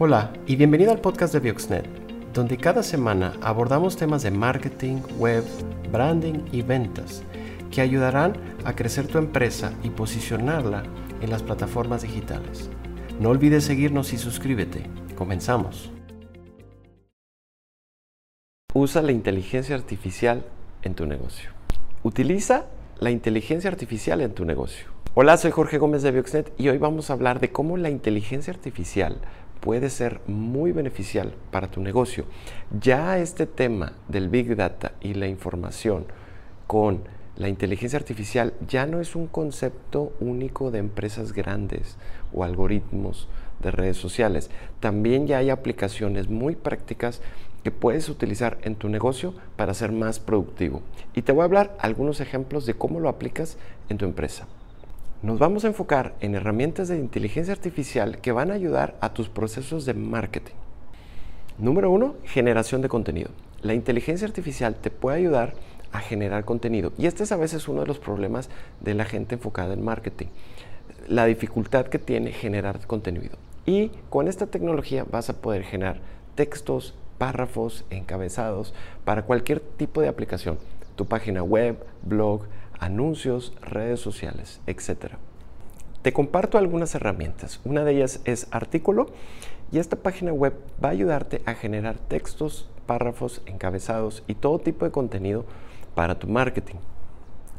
Hola y bienvenido al podcast de Bioxnet, donde cada semana abordamos temas de marketing, web, branding y ventas que ayudarán a crecer tu empresa y posicionarla en las plataformas digitales. No olvides seguirnos y suscríbete. Comenzamos. Usa la inteligencia artificial en tu negocio. Utiliza la inteligencia artificial en tu negocio. Hola, soy Jorge Gómez de Bioxnet y hoy vamos a hablar de cómo la inteligencia artificial puede ser muy beneficial para tu negocio. Ya este tema del Big Data y la información con la inteligencia artificial ya no es un concepto único de empresas grandes o algoritmos de redes sociales. También ya hay aplicaciones muy prácticas que puedes utilizar en tu negocio para ser más productivo. Y te voy a hablar algunos ejemplos de cómo lo aplicas en tu empresa. Nos vamos a enfocar en herramientas de inteligencia artificial que van a ayudar a tus procesos de marketing. Número uno, generación de contenido. La inteligencia artificial te puede ayudar a generar contenido. Y este es a veces uno de los problemas de la gente enfocada en marketing. La dificultad que tiene generar contenido. Y con esta tecnología vas a poder generar textos, párrafos, encabezados para cualquier tipo de aplicación. Tu página web, blog, anuncios, redes sociales, etc. Te comparto algunas herramientas. Una de ellas es Artículo y esta página web va a ayudarte a generar textos, párrafos, encabezados y todo tipo de contenido para tu marketing.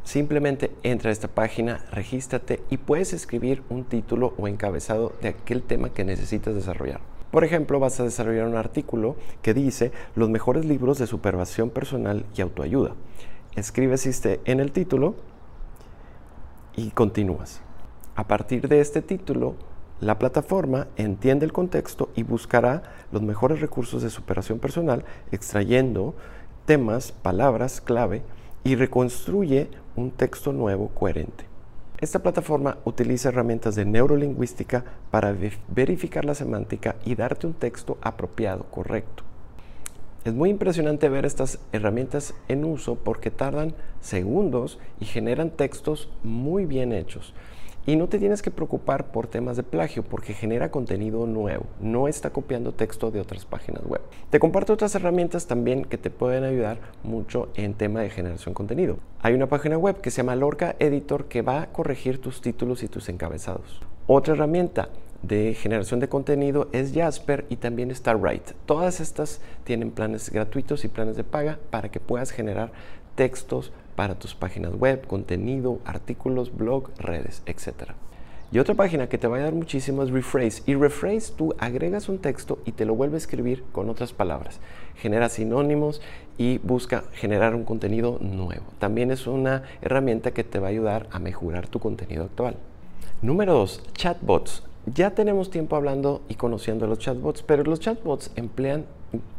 Simplemente entra a esta página, regístrate y puedes escribir un título o encabezado de aquel tema que necesitas desarrollar. Por ejemplo, vas a desarrollar un artículo que dice los mejores libros de superación personal y autoayuda escribes este en el título y continúas. A partir de este título, la plataforma entiende el contexto y buscará los mejores recursos de superación personal, extrayendo temas, palabras clave y reconstruye un texto nuevo coherente. Esta plataforma utiliza herramientas de neurolingüística para verificar la semántica y darte un texto apropiado, correcto. Es muy impresionante ver estas herramientas en uso porque tardan segundos y generan textos muy bien hechos. Y no te tienes que preocupar por temas de plagio porque genera contenido nuevo, no está copiando texto de otras páginas web. Te comparto otras herramientas también que te pueden ayudar mucho en tema de generación de contenido. Hay una página web que se llama Lorca Editor que va a corregir tus títulos y tus encabezados. Otra herramienta de generación de contenido es Jasper y también StarWrite. Todas estas tienen planes gratuitos y planes de paga para que puedas generar textos para tus páginas web, contenido, artículos, blog, redes, etc. Y otra página que te va a dar muchísimo es Rephrase. Y Rephrase tú agregas un texto y te lo vuelve a escribir con otras palabras. Genera sinónimos y busca generar un contenido nuevo. También es una herramienta que te va a ayudar a mejorar tu contenido actual. Número 2. Chatbots. Ya tenemos tiempo hablando y conociendo los chatbots, pero los chatbots emplean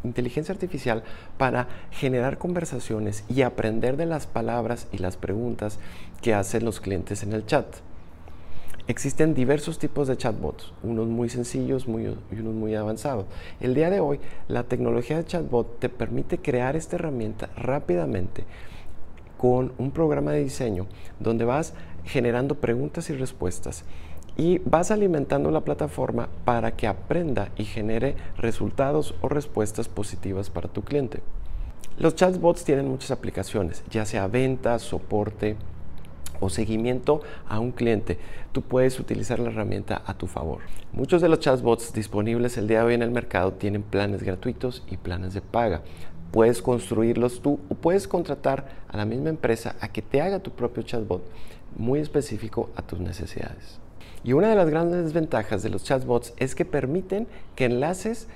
inteligencia artificial para generar conversaciones y aprender de las palabras y las preguntas que hacen los clientes en el chat. Existen diversos tipos de chatbots, unos muy sencillos y unos muy avanzados. El día de hoy, la tecnología de chatbot te permite crear esta herramienta rápidamente con un programa de diseño donde vas generando preguntas y respuestas y vas alimentando la plataforma para que aprenda y genere resultados o respuestas positivas para tu cliente. Los chatbots tienen muchas aplicaciones, ya sea venta, soporte o seguimiento a un cliente. Tú puedes utilizar la herramienta a tu favor. Muchos de los chatbots disponibles el día de hoy en el mercado tienen planes gratuitos y planes de paga. Puedes construirlos tú o puedes contratar a la misma empresa a que te haga tu propio chatbot muy específico a tus necesidades. Y una de las grandes desventajas de los chatbots es que permiten que enlaces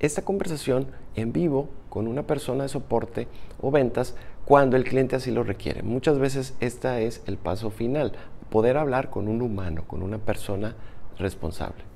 esta conversación en vivo con una persona de soporte o ventas cuando el cliente así lo requiere. Muchas veces este es el paso final, poder hablar con un humano, con una persona responsable.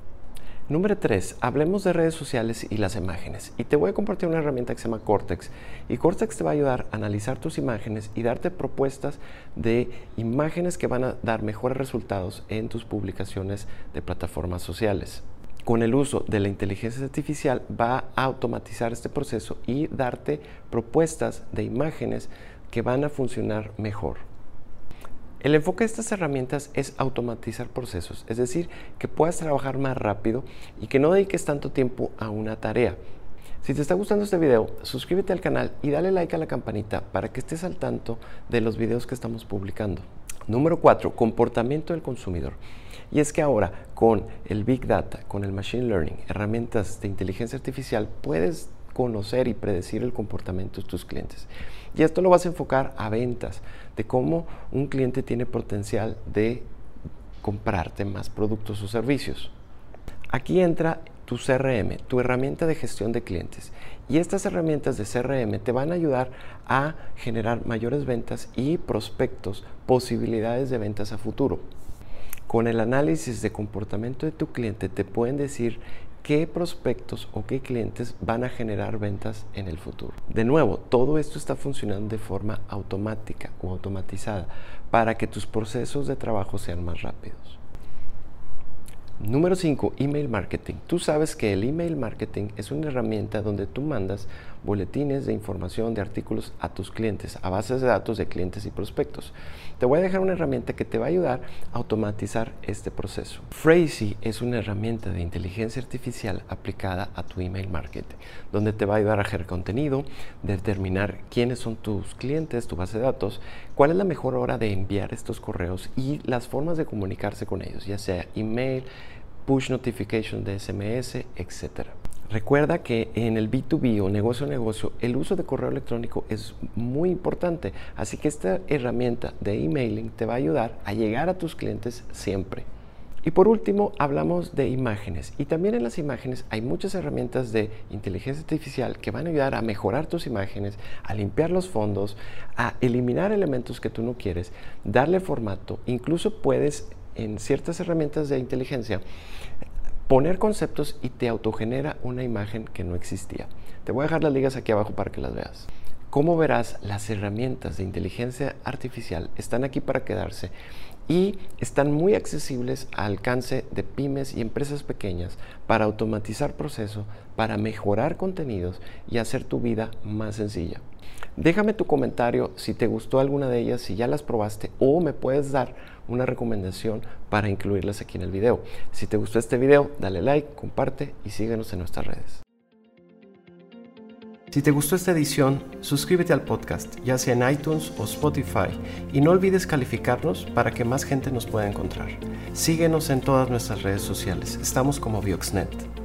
Número 3. Hablemos de redes sociales y las imágenes. Y te voy a compartir una herramienta que se llama Cortex. Y Cortex te va a ayudar a analizar tus imágenes y darte propuestas de imágenes que van a dar mejores resultados en tus publicaciones de plataformas sociales. Con el uso de la inteligencia artificial va a automatizar este proceso y darte propuestas de imágenes que van a funcionar mejor. El enfoque de estas herramientas es automatizar procesos, es decir, que puedas trabajar más rápido y que no dediques tanto tiempo a una tarea. Si te está gustando este video, suscríbete al canal y dale like a la campanita para que estés al tanto de los videos que estamos publicando. Número 4. Comportamiento del consumidor. Y es que ahora con el Big Data, con el Machine Learning, herramientas de inteligencia artificial, puedes conocer y predecir el comportamiento de tus clientes. Y esto lo vas a enfocar a ventas, de cómo un cliente tiene potencial de comprarte más productos o servicios. Aquí entra tu CRM, tu herramienta de gestión de clientes. Y estas herramientas de CRM te van a ayudar a generar mayores ventas y prospectos, posibilidades de ventas a futuro. Con el análisis de comportamiento de tu cliente te pueden decir qué prospectos o qué clientes van a generar ventas en el futuro. De nuevo, todo esto está funcionando de forma automática o automatizada para que tus procesos de trabajo sean más rápidos. Número 5, email marketing. Tú sabes que el email marketing es una herramienta donde tú mandas boletines de información, de artículos a tus clientes, a bases de datos de clientes y prospectos. Te voy a dejar una herramienta que te va a ayudar a automatizar este proceso. Phrasy es una herramienta de inteligencia artificial aplicada a tu email marketing, donde te va a ayudar a generar contenido, determinar quiénes son tus clientes, tu base de datos, cuál es la mejor hora de enviar estos correos y las formas de comunicarse con ellos, ya sea email, push notification de SMS, etc. Recuerda que en el B2B o negocio a negocio el uso de correo electrónico es muy importante, así que esta herramienta de emailing te va a ayudar a llegar a tus clientes siempre. Y por último, hablamos de imágenes. Y también en las imágenes hay muchas herramientas de inteligencia artificial que van a ayudar a mejorar tus imágenes, a limpiar los fondos, a eliminar elementos que tú no quieres, darle formato. Incluso puedes en ciertas herramientas de inteligencia poner conceptos y te autogenera una imagen que no existía. Te voy a dejar las ligas aquí abajo para que las veas. Como verás, las herramientas de inteligencia artificial están aquí para quedarse y están muy accesibles al alcance de pymes y empresas pequeñas para automatizar procesos, para mejorar contenidos y hacer tu vida más sencilla. Déjame tu comentario si te gustó alguna de ellas, si ya las probaste o me puedes dar una recomendación para incluirlas aquí en el video. Si te gustó este video, dale like, comparte y síguenos en nuestras redes. Si te gustó esta edición, suscríbete al podcast, ya sea en iTunes o Spotify, y no olvides calificarnos para que más gente nos pueda encontrar. Síguenos en todas nuestras redes sociales, estamos como Bioxnet.